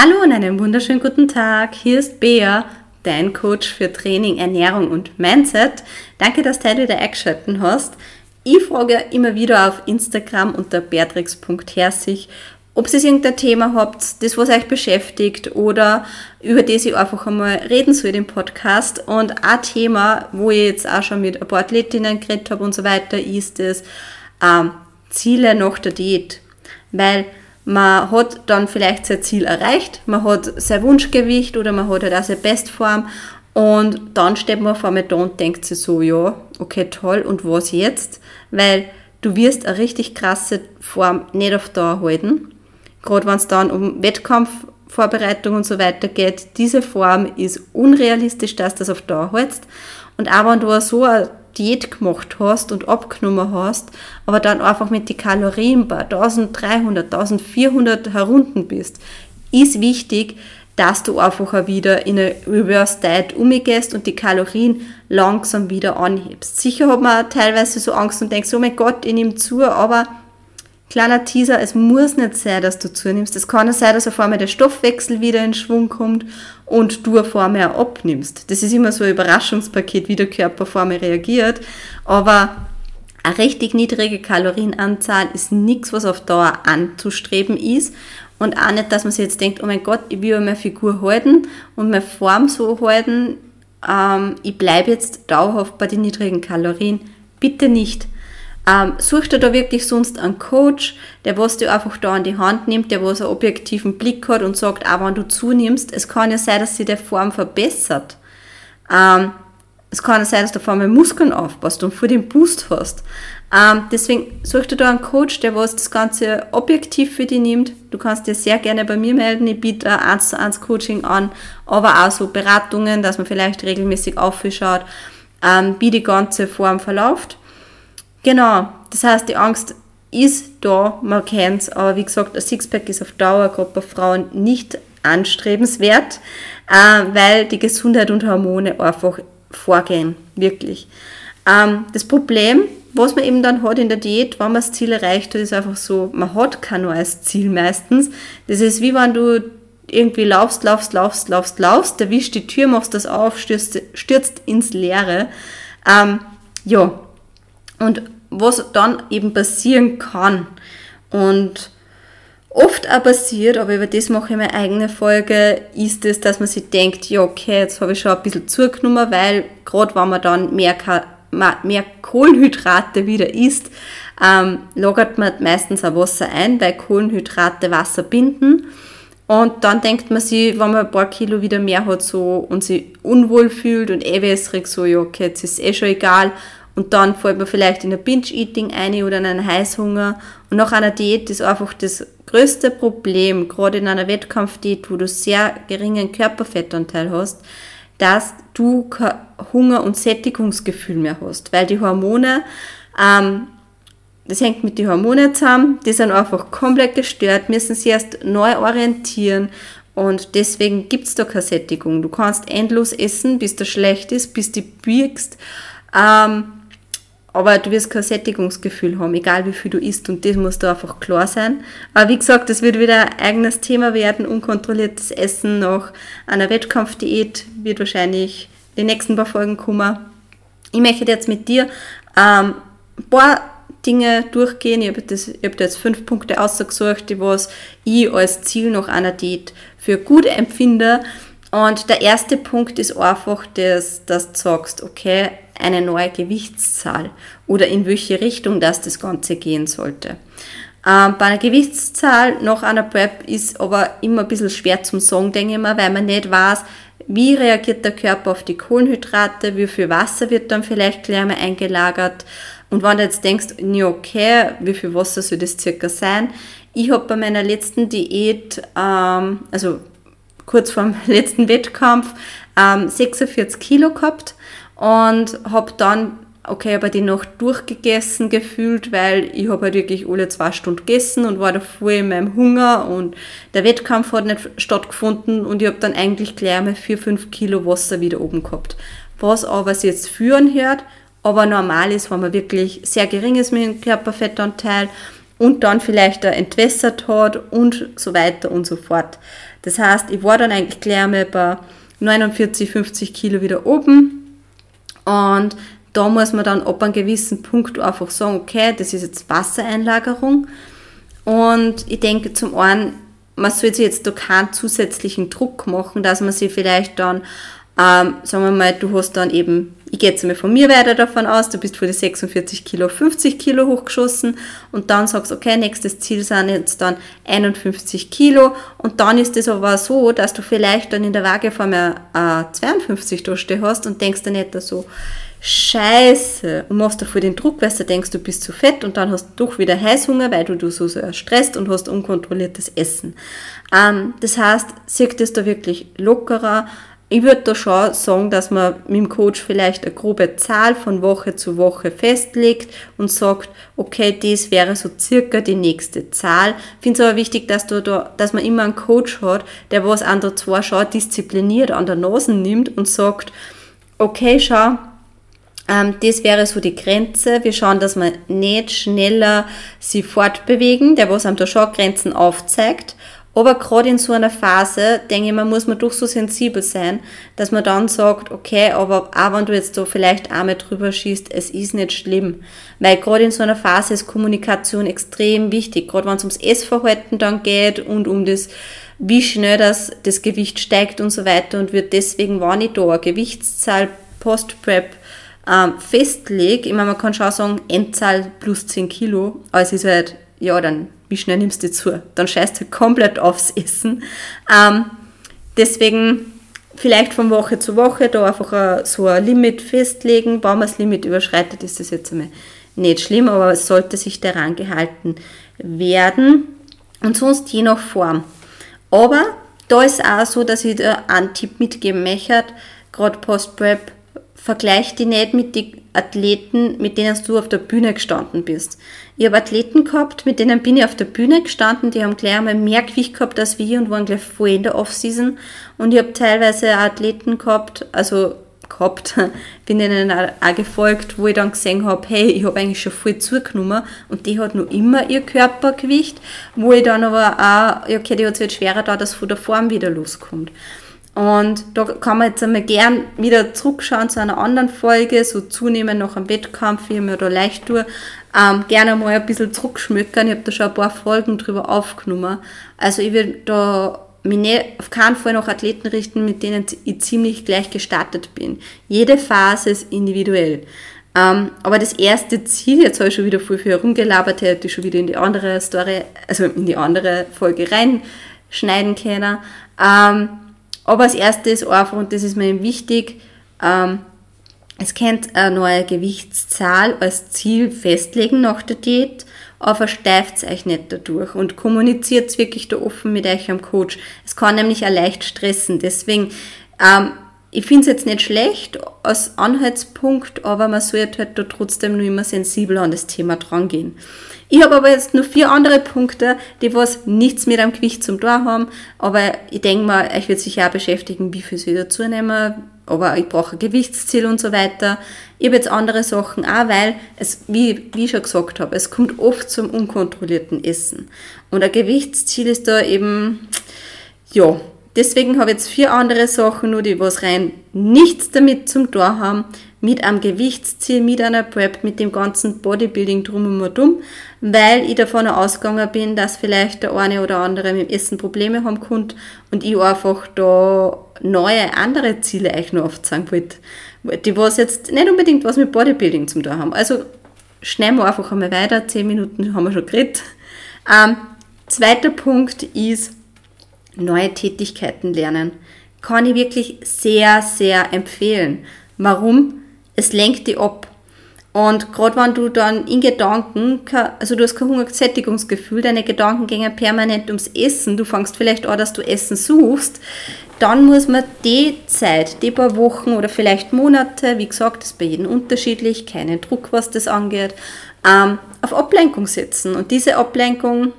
Hallo und einen wunderschönen guten Tag. Hier ist Bea, dein Coach für Training, Ernährung und Mindset. Danke, dass du wieder eingeschaltet hast. Ich frage immer wieder auf Instagram unter beatrix.herzig, ob ihr irgendein Thema habt, das was euch beschäftigt oder über das ich einfach einmal reden soll im Podcast. Und ein Thema, wo ich jetzt auch schon mit ein paar Athletinnen geredet habe und so weiter, ist das ähm, Ziele nach der Diät. Weil man hat dann vielleicht sein Ziel erreicht, man hat sein Wunschgewicht oder man hat halt auch seine Bestform und dann steht man vor mir da und denkt sich so, ja, okay, toll, und was jetzt? Weil du wirst eine richtig krasse Form nicht auf Dauer halten. Gerade wenn es dann um Wettkampfvorbereitung und so weiter geht, diese Form ist unrealistisch, dass du das auf Dauer hältst. Und auch wenn du so eine Diät gemacht hast und abgenommen hast, aber dann einfach mit den Kalorien bei 1300, 1400 herunten bist, ist wichtig, dass du einfach wieder in eine Reverse Diet umgehst und die Kalorien langsam wieder anhebst. Sicher hat man teilweise so Angst und denkt, oh mein Gott, ich nehme zu, aber Kleiner Teaser, es muss nicht sein, dass du zunimmst. Es kann auch sein, dass auf einmal der Stoffwechsel wieder in Schwung kommt und du auf einmal abnimmst. Das ist immer so ein Überraschungspaket, wie der Körper auf einmal reagiert. Aber eine richtig niedrige Kalorienanzahl ist nichts, was auf Dauer anzustreben ist. Und auch nicht, dass man sich jetzt denkt, oh mein Gott, ich will meine Figur halten und meine Form so halten, ähm, ich bleibe jetzt dauerhaft bei den niedrigen Kalorien. Bitte nicht. Ähm, such dir da wirklich sonst einen Coach, der was dir einfach da an die Hand nimmt, der was einen objektiven Blick hat und sagt, auch wenn du zunimmst, es kann ja sein, dass sich die Form verbessert. Ähm, es kann ja sein, dass du vor allem Muskeln aufpasst und vor dem Boost hast. Ähm, deswegen such dir da einen Coach, der was das Ganze objektiv für dich nimmt. Du kannst dir sehr gerne bei mir melden. Ich biete ein 1 zu 1 Coaching an, aber auch so Beratungen, dass man vielleicht regelmäßig aufschaut, ähm, wie die ganze Form verläuft. Genau, das heißt, die Angst ist da, man kennt es, aber wie gesagt, ein Sixpack ist auf Dauer, gerade bei Frauen, nicht anstrebenswert, äh, weil die Gesundheit und Hormone einfach vorgehen, wirklich. Ähm, das Problem, was man eben dann hat in der Diät, wenn man das Ziel erreicht hat, ist einfach so, man hat kein neues Ziel meistens. Das ist wie wenn du irgendwie laufst, laufst, laufst, laufst, laufst, erwischst die Tür, machst das auf, stürzt, stürzt ins Leere. Ähm, ja, und was dann eben passieren kann. Und oft auch passiert, aber über das mache ich meine eigene Folge, ist es, dass man sich denkt, ja okay, jetzt habe ich schon ein bisschen zugenommen, weil gerade wenn man dann mehr, mehr Kohlenhydrate wieder isst, ähm, lagert man meistens auch Wasser ein, weil Kohlenhydrate Wasser binden. Und dann denkt man sich, wenn man ein paar Kilo wieder mehr hat so, und sich unwohl fühlt und eh wässrig, so, ja okay, jetzt ist eh schon egal, und dann fällt man vielleicht in ein Binge-Eating ein oder in einen Heißhunger. Und nach einer Diät ist einfach das größte Problem, gerade in einer Wettkampfdiät, wo du sehr geringen Körperfettanteil hast, dass du kein Hunger- und Sättigungsgefühl mehr hast. Weil die Hormone, ähm, das hängt mit den Hormonen zusammen, die sind einfach komplett gestört, müssen sich erst neu orientieren und deswegen gibt es da keine Sättigung. Du kannst endlos essen, bis das schlecht ist, bis du biegst. Ähm, aber du wirst kein Sättigungsgefühl haben, egal wie viel du isst und das muss da einfach klar sein. Aber wie gesagt, das wird wieder ein eigenes Thema werden, unkontrolliertes Essen nach einer Wettkampfdiät wird wahrscheinlich die nächsten paar Folgen kommen. Ich möchte jetzt mit dir ähm, ein paar Dinge durchgehen. Ich habe, das, ich jetzt fünf Punkte ausgesucht, die was ich als Ziel nach einer Diät für gut empfinde. Und der erste Punkt ist einfach, dass, dass du sagst, okay, eine neue Gewichtszahl oder in welche Richtung das das Ganze gehen sollte. Ähm, bei einer Gewichtszahl nach einer Prep ist aber immer ein bisschen schwer zum sagen, denke ich mal, weil man nicht weiß, wie reagiert der Körper auf die Kohlenhydrate, wie viel Wasser wird dann vielleicht gleich mal eingelagert. Und wenn du jetzt denkst, ja okay, wie viel Wasser soll das circa sein? Ich habe bei meiner letzten Diät, ähm, also kurz vor dem letzten Wettkampf, ähm, 46 Kilo gehabt und habe dann, okay, aber die Nacht durchgegessen gefühlt, weil ich habe halt wirklich alle zwei Stunden gegessen und war da voll in meinem Hunger und der Wettkampf hat nicht stattgefunden und ich habe dann eigentlich gleich mal 4, 5 Kilo Wasser wieder oben gehabt. Was aber sich jetzt führen hört, aber normal ist, wenn man wirklich sehr gering ist mit dem Körperfettanteil und dann vielleicht entwässert hat und so weiter und so fort. Das heißt, ich war dann eigentlich gleich einmal bei 49, 50 Kilo wieder oben und da muss man dann ab einem gewissen Punkt einfach sagen, okay, das ist jetzt Wassereinlagerung. Und ich denke zum einen, man soll sich jetzt da keinen zusätzlichen Druck machen, dass man sich vielleicht dann, ähm, sagen wir mal, du hast dann eben, ich gehe jetzt mal von mir weiter davon aus, du bist von die 46 Kilo auf 50 Kilo hochgeschossen und dann sagst, okay, nächstes Ziel sind jetzt dann 51 Kilo und dann ist es aber so, dass du vielleicht dann in der Waageform äh, 52 da hast und denkst dann nicht so, Scheiße und machst davor den Druck, weil du denkst, du bist zu fett und dann hast du doch wieder Heißhunger, weil du, du so sehr stresst und hast unkontrolliertes Essen. Ähm, das heißt, sieht das da wirklich lockerer. Ich würde da schon sagen, dass man mit dem Coach vielleicht eine grobe Zahl von Woche zu Woche festlegt und sagt, okay, das wäre so circa die nächste Zahl. Ich finde es aber wichtig, dass, du da, dass man immer einen Coach hat, der was an der zwei schon diszipliniert an der Nase nimmt und sagt, okay, schau, ähm, das wäre so die Grenze. Wir schauen, dass wir nicht schneller sie fortbewegen, der was einem da schon Grenzen aufzeigt. Aber gerade in so einer Phase, denke ich, man muss man doch so sensibel sein, dass man dann sagt, okay, aber auch wenn du jetzt da vielleicht einmal drüber schießt, es ist nicht schlimm. Weil gerade in so einer Phase ist Kommunikation extrem wichtig, gerade wenn es ums Essverhalten dann geht und um das, wie schnell das, das Gewicht steigt und so weiter und wird deswegen, wenn ich da eine Gewichtszahl Post-Prep ähm, festlege, ich meine, man kann schon sagen, Endzahl plus 10 Kilo, aber es ist halt, ja, dann, wie schnell nimmst du zu? Dann scheißt du komplett aufs Essen. Ähm, deswegen vielleicht von Woche zu Woche da einfach ein, so ein Limit festlegen. Wenn man das Limit überschreitet, ist das jetzt einmal nicht schlimm, aber es sollte sich daran gehalten werden. Und sonst je nach Form. Aber da ist auch so, dass ich da einen Tipp mitgeben möchte, gerade Post-Prep, vergleich die nicht mit den Athleten, mit denen du auf der Bühne gestanden bist. Ich habe Athleten gehabt, mit denen bin ich auf der Bühne gestanden, die haben gleich einmal mehr Gewicht gehabt als wir und waren gleich voll in der Off-Season. Und ich habe teilweise Athleten gehabt, also gehabt, bin ihnen auch gefolgt, wo ich dann gesehen habe, hey, ich habe eigentlich schon voll zugenommen und die hat noch immer ihr Körpergewicht, wo ich dann aber auch, okay, die hat es jetzt schwerer da, dass von der Form wieder loskommt. Und da kann man jetzt einmal gern wieder zurückschauen zu einer anderen Folge, so zunehmen nach einem Wettkampf, wie ich mir da leicht tue. Ähm, gerne mal ein bisschen zurückschmückern. Ich habe da schon ein paar Folgen drüber aufgenommen. Also ich will da mich nicht, auf keinen Fall nach Athleten richten, mit denen ich ziemlich gleich gestartet bin. Jede Phase ist individuell. Ähm, aber das erste Ziel, jetzt habe ich schon wieder viel für herumgelabert, hätte ich schon wieder in die andere Story, also in die andere Folge reinschneiden können. Ähm, aber das erste ist einfach, und das ist mir wichtig, ähm, es könnt eine neue Gewichtszahl als Ziel festlegen nach der Diät, aber versteift euch nicht dadurch und kommuniziert wirklich da offen mit euch am Coach. Es kann nämlich auch leicht stressen. Deswegen, ähm, ich finde es jetzt nicht schlecht als Anhaltspunkt, aber man sollte halt da trotzdem nur immer sensibel an das Thema drangehen. Ich habe aber jetzt nur vier andere Punkte, die was nichts mit einem Gewicht zum Tor haben, aber ich denke mal, ich wird sich auch beschäftigen, wie viel soll ich dazu nehmen, aber ich brauche ein Gewichtsziel und so weiter. Ich habe jetzt andere Sachen auch, weil es, wie, wie ich schon gesagt habe, es kommt oft zum unkontrollierten Essen. Und ein Gewichtsziel ist da eben, ja, deswegen habe ich jetzt vier andere Sachen, nur die was rein nichts damit zum Tor haben, mit einem Gewichtsziel, mit einer Prep, mit dem ganzen Bodybuilding drum und dumm, weil ich davon ausgegangen bin, dass vielleicht der eine oder andere mit dem Essen Probleme haben könnte und ich einfach da neue, andere Ziele euch noch aufzeigen wollte, die was jetzt nicht unbedingt was mit Bodybuilding zu tun haben. Also schneiden wir einfach einmal weiter, zehn Minuten haben wir schon geredet. Ähm, zweiter Punkt ist neue Tätigkeiten lernen. Kann ich wirklich sehr, sehr empfehlen. Warum? es lenkt dich ab. Und gerade wenn du dann in Gedanken, also du hast kein Hungersättigungsgefühl, deine Gedanken gehen permanent ums Essen, du fängst vielleicht an, dass du Essen suchst, dann muss man die Zeit, die paar Wochen oder vielleicht Monate, wie gesagt, ist bei jedem unterschiedlich, keinen Druck, was das angeht, ähm, auf Ablenkung setzen. Und diese Ablenkung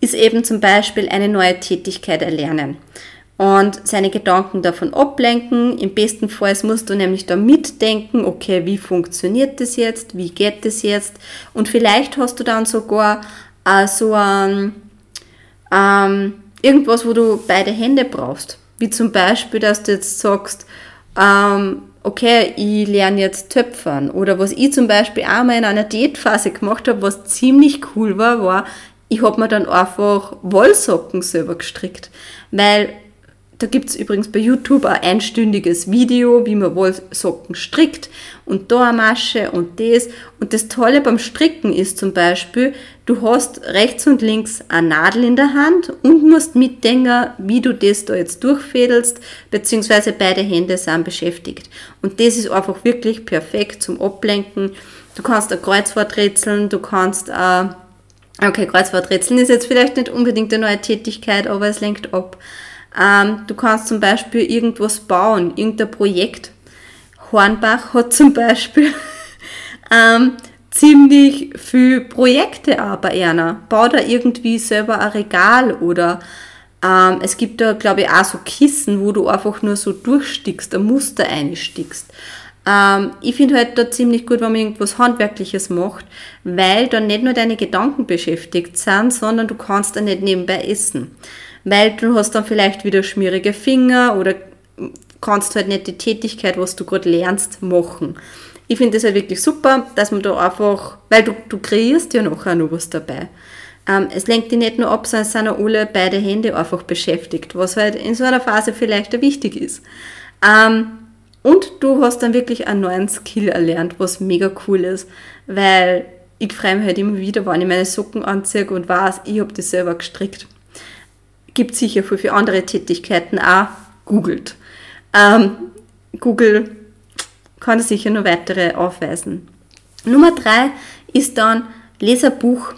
ist eben zum Beispiel eine neue Tätigkeit erlernen und seine Gedanken davon ablenken. Im besten Fall musst du nämlich da mitdenken, okay, wie funktioniert das jetzt, wie geht das jetzt und vielleicht hast du dann sogar äh, so ein, ähm, irgendwas, wo du beide Hände brauchst. Wie zum Beispiel, dass du jetzt sagst, ähm, okay, ich lerne jetzt Töpfern. Oder was ich zum Beispiel auch mal in einer Diätphase gemacht habe, was ziemlich cool war, war, ich habe mir dann einfach Wollsocken selber gestrickt. Weil da gibt es übrigens bei YouTube ein einstündiges Video, wie man Wollsocken strickt und da eine Masche und das. Und das Tolle beim Stricken ist zum Beispiel, du hast rechts und links eine Nadel in der Hand und musst mitdenken, wie du das da jetzt durchfädelst, beziehungsweise beide Hände sind beschäftigt. Und das ist einfach wirklich perfekt zum Ablenken. Du kannst ein Kreuzwort rätseln, du kannst, äh, okay, Kreuzwort rätseln ist jetzt vielleicht nicht unbedingt eine neue Tätigkeit, aber es lenkt ab. Ähm, du kannst zum Beispiel irgendwas bauen, irgendein Projekt. Hornbach hat zum Beispiel ähm, ziemlich viel Projekte aber einer. Bau da irgendwie selber ein Regal oder ähm, es gibt da, glaube ich, auch so Kissen, wo du einfach nur so durchstickst, ein Muster einstickst. Ähm, ich finde halt da ziemlich gut, wenn man irgendwas Handwerkliches macht, weil dann nicht nur deine Gedanken beschäftigt sind, sondern du kannst dann nicht nebenbei essen weil du hast dann vielleicht wieder schmierige Finger oder kannst halt nicht die Tätigkeit, was du gerade lernst, machen. Ich finde das halt wirklich super, dass man da einfach, weil du, du kreierst ja nachher noch was dabei. Ähm, es lenkt dich nicht nur ab, sondern es sind auch alle beide Hände einfach beschäftigt, was halt in so einer Phase vielleicht auch wichtig ist. Ähm, und du hast dann wirklich einen neuen Skill erlernt, was mega cool ist, weil ich freue mich halt immer wieder, wenn ich meine Socken anziehe und weiß, ich habe die selber gestrickt gibt sicher für, für andere Tätigkeiten auch, googelt. Ähm, Google kann sicher noch weitere aufweisen. Nummer drei ist dann Leserbuch.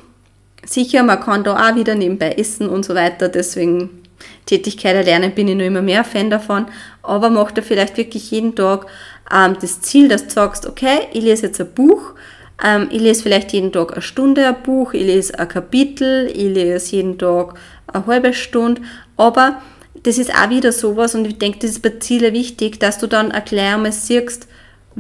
Sicher, man kann da auch wieder nebenbei essen und so weiter, deswegen Tätigkeit erlernen bin ich noch immer mehr Fan davon, aber mach da vielleicht wirklich jeden Tag ähm, das Ziel, dass du sagst, okay, ich lese jetzt ein Buch, ähm, ich lese vielleicht jeden Tag eine Stunde ein Buch, ich lese ein Kapitel, ich lese jeden Tag eine halbe Stunde, aber das ist auch wieder sowas und ich denke, das ist bei Zielen wichtig, dass du dann auch gleich einmal siehst,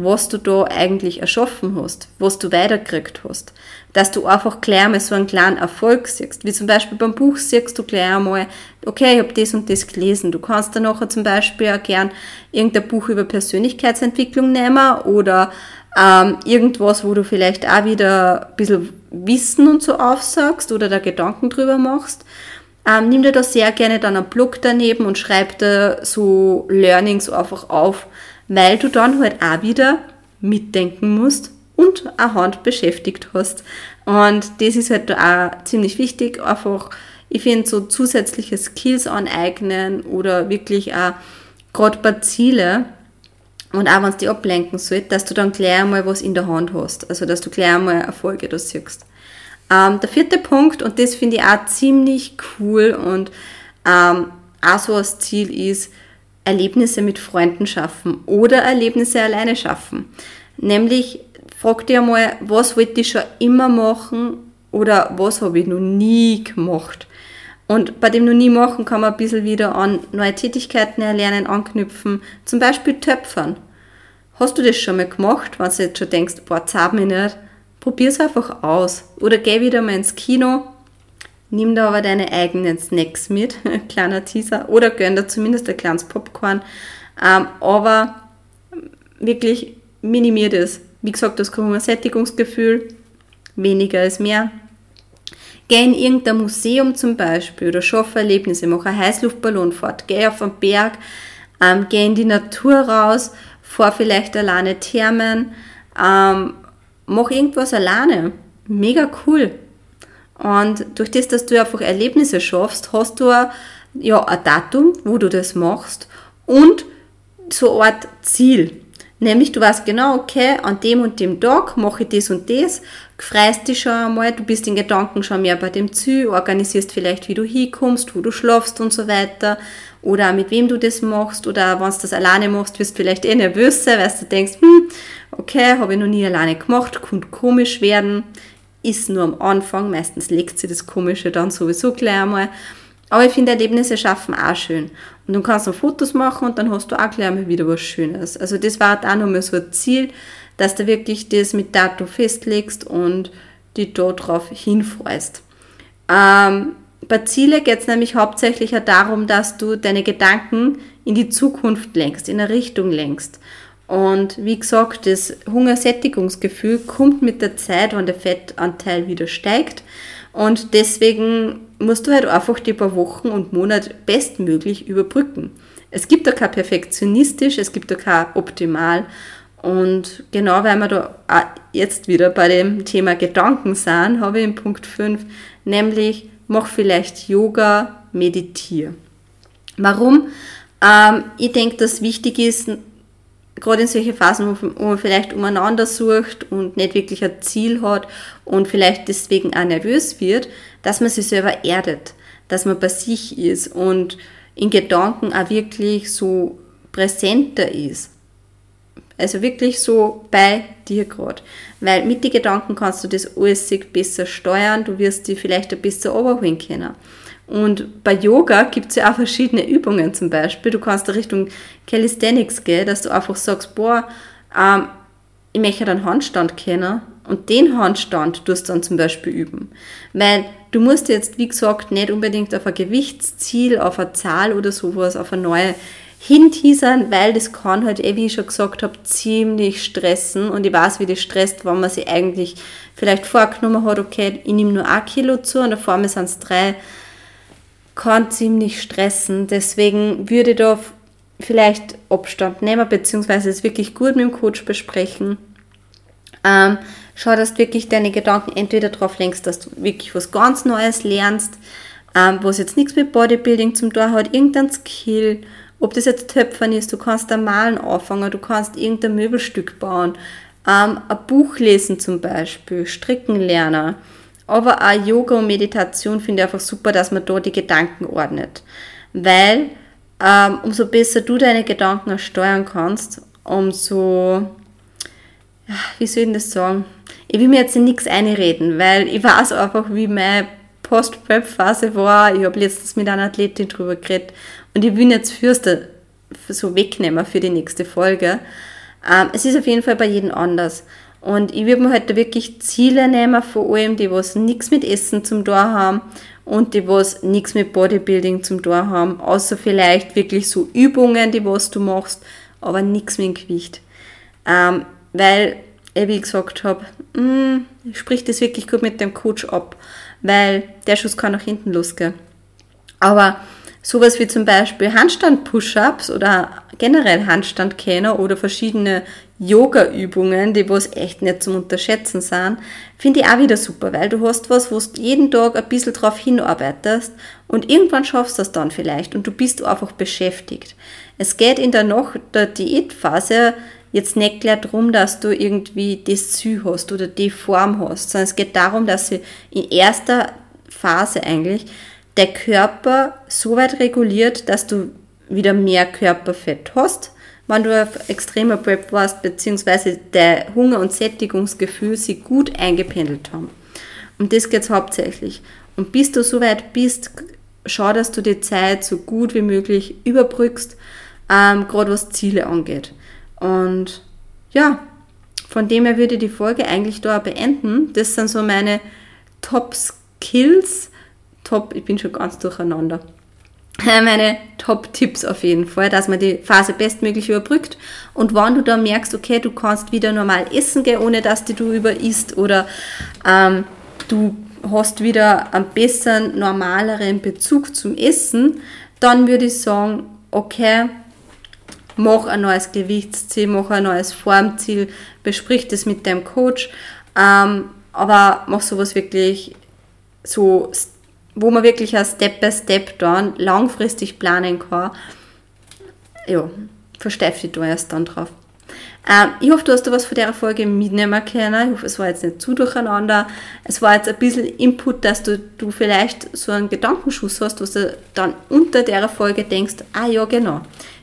was du da eigentlich erschaffen hast, was du weitergekriegt hast. Dass du einfach gleich einmal so einen kleinen Erfolg siehst. Wie zum Beispiel beim Buch siehst du gleich einmal, okay, ich habe das und das gelesen. Du kannst dann nachher zum Beispiel auch gern irgendein Buch über Persönlichkeitsentwicklung nehmen oder ähm, irgendwas, wo du vielleicht auch wieder ein bisschen Wissen und so aufsagst oder da Gedanken drüber machst. Ähm, nimm dir da sehr gerne dann einen Blog daneben und schreib da so Learnings einfach auf, weil du dann halt auch wieder mitdenken musst und eine Hand beschäftigt hast. Und das ist halt auch ziemlich wichtig, einfach, ich finde, so zusätzliche Skills aneignen oder wirklich auch gerade bei Ziele und auch wenn es dich ablenken soll, dass du dann gleich einmal was in der Hand hast, also dass du gleich einmal Erfolge da siehst. Ähm, der vierte Punkt, und das finde ich auch ziemlich cool und ähm, auch so als Ziel ist, Erlebnisse mit Freunden schaffen oder Erlebnisse alleine schaffen. Nämlich, frag dir einmal, was wollte ich schon immer machen oder was habe ich noch nie gemacht. Und bei dem noch nie machen kann man ein bisschen wieder an neue Tätigkeiten erlernen, anknüpfen. Zum Beispiel Töpfern. Hast du das schon mal gemacht, wenn du jetzt schon denkst, boah, zahlt mich nicht? Probier es einfach aus. Oder geh wieder mal ins Kino, nimm da aber deine eigenen Snacks mit, kleiner Teaser, oder gönn da zumindest ein kleines Popcorn. Ähm, aber wirklich minimier das. Wie gesagt, das Sättigungsgefühl, weniger ist mehr. Geh in irgendein Museum zum Beispiel oder schaffe Erlebnisse, mach eine Heißluftballonfahrt, geh auf einen Berg, ähm, geh in die Natur raus, fahr vielleicht alleine Thermen, ähm, mach irgendwas alleine. Mega cool. Und durch das, dass du einfach Erlebnisse schaffst, hast du ja, ein Datum, wo du das machst und so eine Art Ziel. Nämlich du weißt genau, okay, an dem und dem Tag mache ich das und das, freust dich schon einmal, du bist in Gedanken schon mehr bei dem Ziel, organisierst vielleicht, wie du hinkommst, wo du schlafst und so weiter. Oder mit wem du das machst. Oder wenn du das alleine machst, wirst du vielleicht eh nervös sein, weil du denkst, hm, okay, habe ich noch nie alleine gemacht, könnte komisch werden, ist nur am Anfang, meistens legt sich das Komische dann sowieso gleich einmal, aber ich finde Erlebnisse schaffen auch schön. Und dann kannst du Fotos machen und dann hast du auch gleich mal wieder was Schönes. Also das war auch nochmal so ein Ziel, dass du wirklich das mit Datum festlegst und die da drauf hinfreust. Ähm, bei Ziele geht es nämlich hauptsächlich ja darum, dass du deine Gedanken in die Zukunft lenkst, in eine Richtung lenkst. Und wie gesagt, das Hungersättigungsgefühl kommt mit der Zeit, wenn der Fettanteil wieder steigt. Und deswegen musst du halt einfach die paar Wochen und Monate bestmöglich überbrücken. Es gibt da kein perfektionistisch, es gibt da kein optimal. Und genau weil wir da jetzt wieder bei dem Thema Gedanken sind, habe ich in Punkt 5, nämlich mach vielleicht Yoga, meditiere. Warum? Ähm, ich denke, dass wichtig ist, gerade in solchen Phasen, wo man vielleicht umeinander sucht und nicht wirklich ein Ziel hat und vielleicht deswegen auch nervös wird, dass man sich selber erdet, dass man bei sich ist und in Gedanken auch wirklich so präsenter ist. Also wirklich so bei dir gerade. Weil mit den Gedanken kannst du das alles besser steuern, du wirst die vielleicht ein bisschen überholen können. Und bei Yoga gibt es ja auch verschiedene Übungen zum Beispiel. Du kannst da Richtung Calisthenics gehen, dass du einfach sagst, boah, ähm, ich möchte einen Handstand kennen und den Handstand tust du dann zum Beispiel üben. Weil du musst jetzt, wie gesagt, nicht unbedingt auf ein Gewichtsziel, auf eine Zahl oder sowas, auf eine neue hinteasern, weil das kann halt, eh, wie ich schon gesagt habe, ziemlich stressen und ich weiß, wie das stresst, wenn man sich eigentlich vielleicht vorgenommen hat, okay, ich nehme nur ein Kilo zu und vor mir sind es drei, kann ziemlich stressen. Deswegen würde ich da vielleicht Abstand nehmen, beziehungsweise es wirklich gut mit dem Coach besprechen. Ähm, schau, dass du wirklich deine Gedanken entweder darauf lenkst, dass du wirklich was ganz Neues lernst, ähm, was jetzt nichts mit Bodybuilding zum tun hat, irgendein Skill ob das jetzt Töpfern ist, du kannst da malen anfangen, du kannst irgendein Möbelstück bauen, ähm, ein Buch lesen zum Beispiel, stricken lernen. Aber auch Yoga und Meditation finde ich einfach super, dass man da die Gedanken ordnet. Weil ähm, umso besser du deine Gedanken steuern kannst, umso, wie soll ich das sagen? Ich will mir jetzt in nichts einreden, weil ich weiß einfach, wie meine Post-Prep-Phase war. Ich habe letztens mit einer Athletin drüber geredet und ich will jetzt Fürste so wegnehmen für die nächste Folge. Ähm, es ist auf jeden Fall bei jedem anders. Und ich würde mir heute halt wirklich Ziele nehmen, vor allem die, was nichts mit Essen zum Tor haben und die, was nichts mit Bodybuilding zum Tor haben, außer vielleicht wirklich so Übungen, die was du machst, aber nichts mit dem Gewicht. Ähm, weil, wie ich gesagt habe, mm, sprich das wirklich gut mit dem Coach ab, weil der Schuss kann nach hinten losgehen. Aber Sowas wie zum Beispiel Handstand-Push-Ups oder generell Handstand-Kenner oder verschiedene Yoga-Übungen, die was echt nicht zum Unterschätzen sind, finde ich auch wieder super, weil du hast was, wo du jeden Tag ein bisschen drauf hinarbeitest und irgendwann schaffst du das dann vielleicht und du bist einfach beschäftigt. Es geht in der noch der Diätphase jetzt nicht gleich darum, dass du irgendwie das Ziel hast oder die Form hast, sondern es geht darum, dass sie in erster Phase eigentlich der Körper so weit reguliert, dass du wieder mehr Körperfett hast, wenn du auf extremer Prep warst, beziehungsweise der Hunger- und Sättigungsgefühl sich gut eingependelt haben. Um das geht es hauptsächlich. Und bis du so weit bist, schau, dass du die Zeit so gut wie möglich überbrückst, ähm, gerade was Ziele angeht. Und ja, von dem her würde ich die Folge eigentlich da beenden. Das sind so meine Top Skills, Top, ich bin schon ganz durcheinander. Äh, meine Top-Tipps auf jeden Fall, dass man die Phase bestmöglich überbrückt. Und wenn du da merkst, okay, du kannst wieder normal essen gehen, ohne dass du über isst oder ähm, du hast wieder einen besseren, normaleren Bezug zum Essen, dann würde ich sagen, okay, mach ein neues Gewichtsziel, mach ein neues Formziel, besprich das mit deinem Coach, ähm, aber mach sowas wirklich so wo man wirklich ein Step by Step dann langfristig planen kann, ja, versteift dich da erst dann drauf. Ähm, ich hoffe, du hast da was von der Folge mitnehmen können. Ich hoffe, es war jetzt nicht zu durcheinander. Es war jetzt ein bisschen Input, dass du, du vielleicht so einen Gedankenschuss hast, was du dann unter der Folge denkst, ah ja, genau.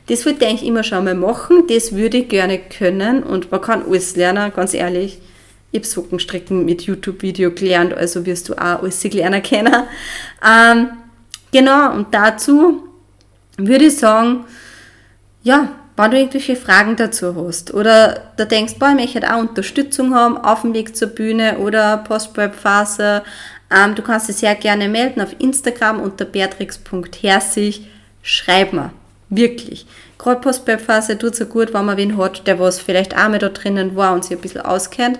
Das wollte ich immer schon mal machen, das würde ich gerne können und man kann alles lernen, ganz ehrlich habe Sockenstricken mit YouTube-Video gelernt, also wirst du auch alles lernen können. Ähm, genau, und dazu würde ich sagen, ja, wenn du irgendwelche Fragen dazu hast oder da denkst, boah, ich möchte auch Unterstützung haben auf dem Weg zur Bühne oder Post-Prep-Phase, Ähm, du kannst dich sehr gerne melden auf Instagram unter beatrix.herzig. Schreib mir. Wirklich. Gerade Postbildphase tut so gut, wenn man wen hat, der was vielleicht auch mal da drinnen war und sich ein bisschen auskennt.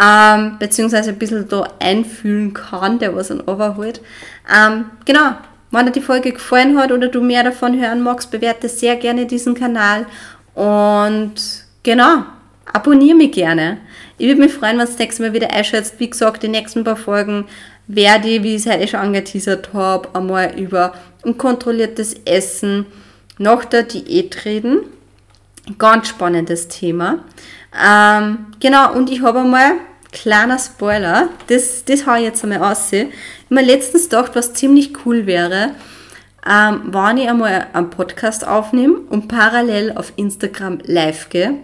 Ähm, beziehungsweise ein bisschen da einfühlen kann, der was dann overholt. Ähm, genau, wenn dir die Folge gefallen hat oder du mehr davon hören magst, bewerte sehr gerne diesen Kanal und genau, abonniere mich gerne. Ich würde mich freuen, wenn du das nächste Mal wieder einschätzt. Wie gesagt, die nächsten paar Folgen werde ich, wie ich es heute schon angeteasert habe, einmal über unkontrolliertes Essen nach der Diät reden. Ganz spannendes Thema. Ähm, genau, und ich habe einmal, kleiner Spoiler, das, das habe ich jetzt einmal aus. Ich habe mir letztens gedacht, was ziemlich cool wäre, ähm, wenn ich einmal einen Podcast aufnehme und parallel auf Instagram live gehe.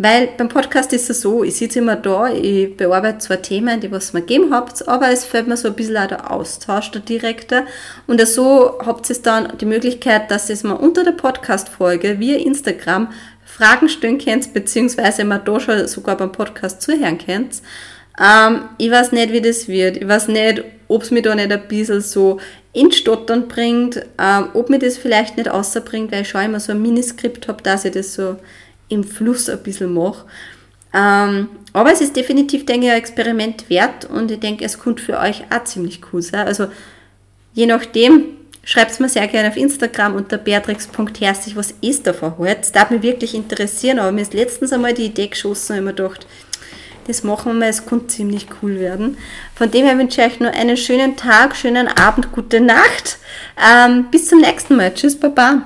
Weil beim Podcast ist es so, ich sitze immer da, ich bearbeite zwar Themen, die was mir gegeben habt, aber es fällt mir so ein bisschen auch der Austausch, der direkte. Und so habt ihr dann die Möglichkeit, dass ihr mir unter der Podcast-Folge via Instagram Fragen stellen könnt, beziehungsweise mal da schon sogar beim Podcast zuhören könnt. Ähm, ich weiß nicht, wie das wird. Ich weiß nicht, ob es mir da nicht ein bisschen so in Stottern bringt, ähm, ob mir das vielleicht nicht außerbringt, weil ich schon immer so ein Miniskript habe, dass ich das so im Fluss ein bisschen mache. Ähm, aber es ist definitiv, denke ich, ein Experiment wert und ich denke, es könnte für euch auch ziemlich cool sein. Also je nachdem, schreibt es mir sehr gerne auf Instagram unter beatrix.herzig, was ist davon halt. Das darf mich wirklich interessieren, aber mir ist letztens einmal die Idee geschossen und ich mir gedacht, das machen wir mal, es könnte ziemlich cool werden. Von dem her wünsche ich euch nur einen schönen Tag, schönen Abend, gute Nacht. Ähm, bis zum nächsten Mal. Tschüss, Baba.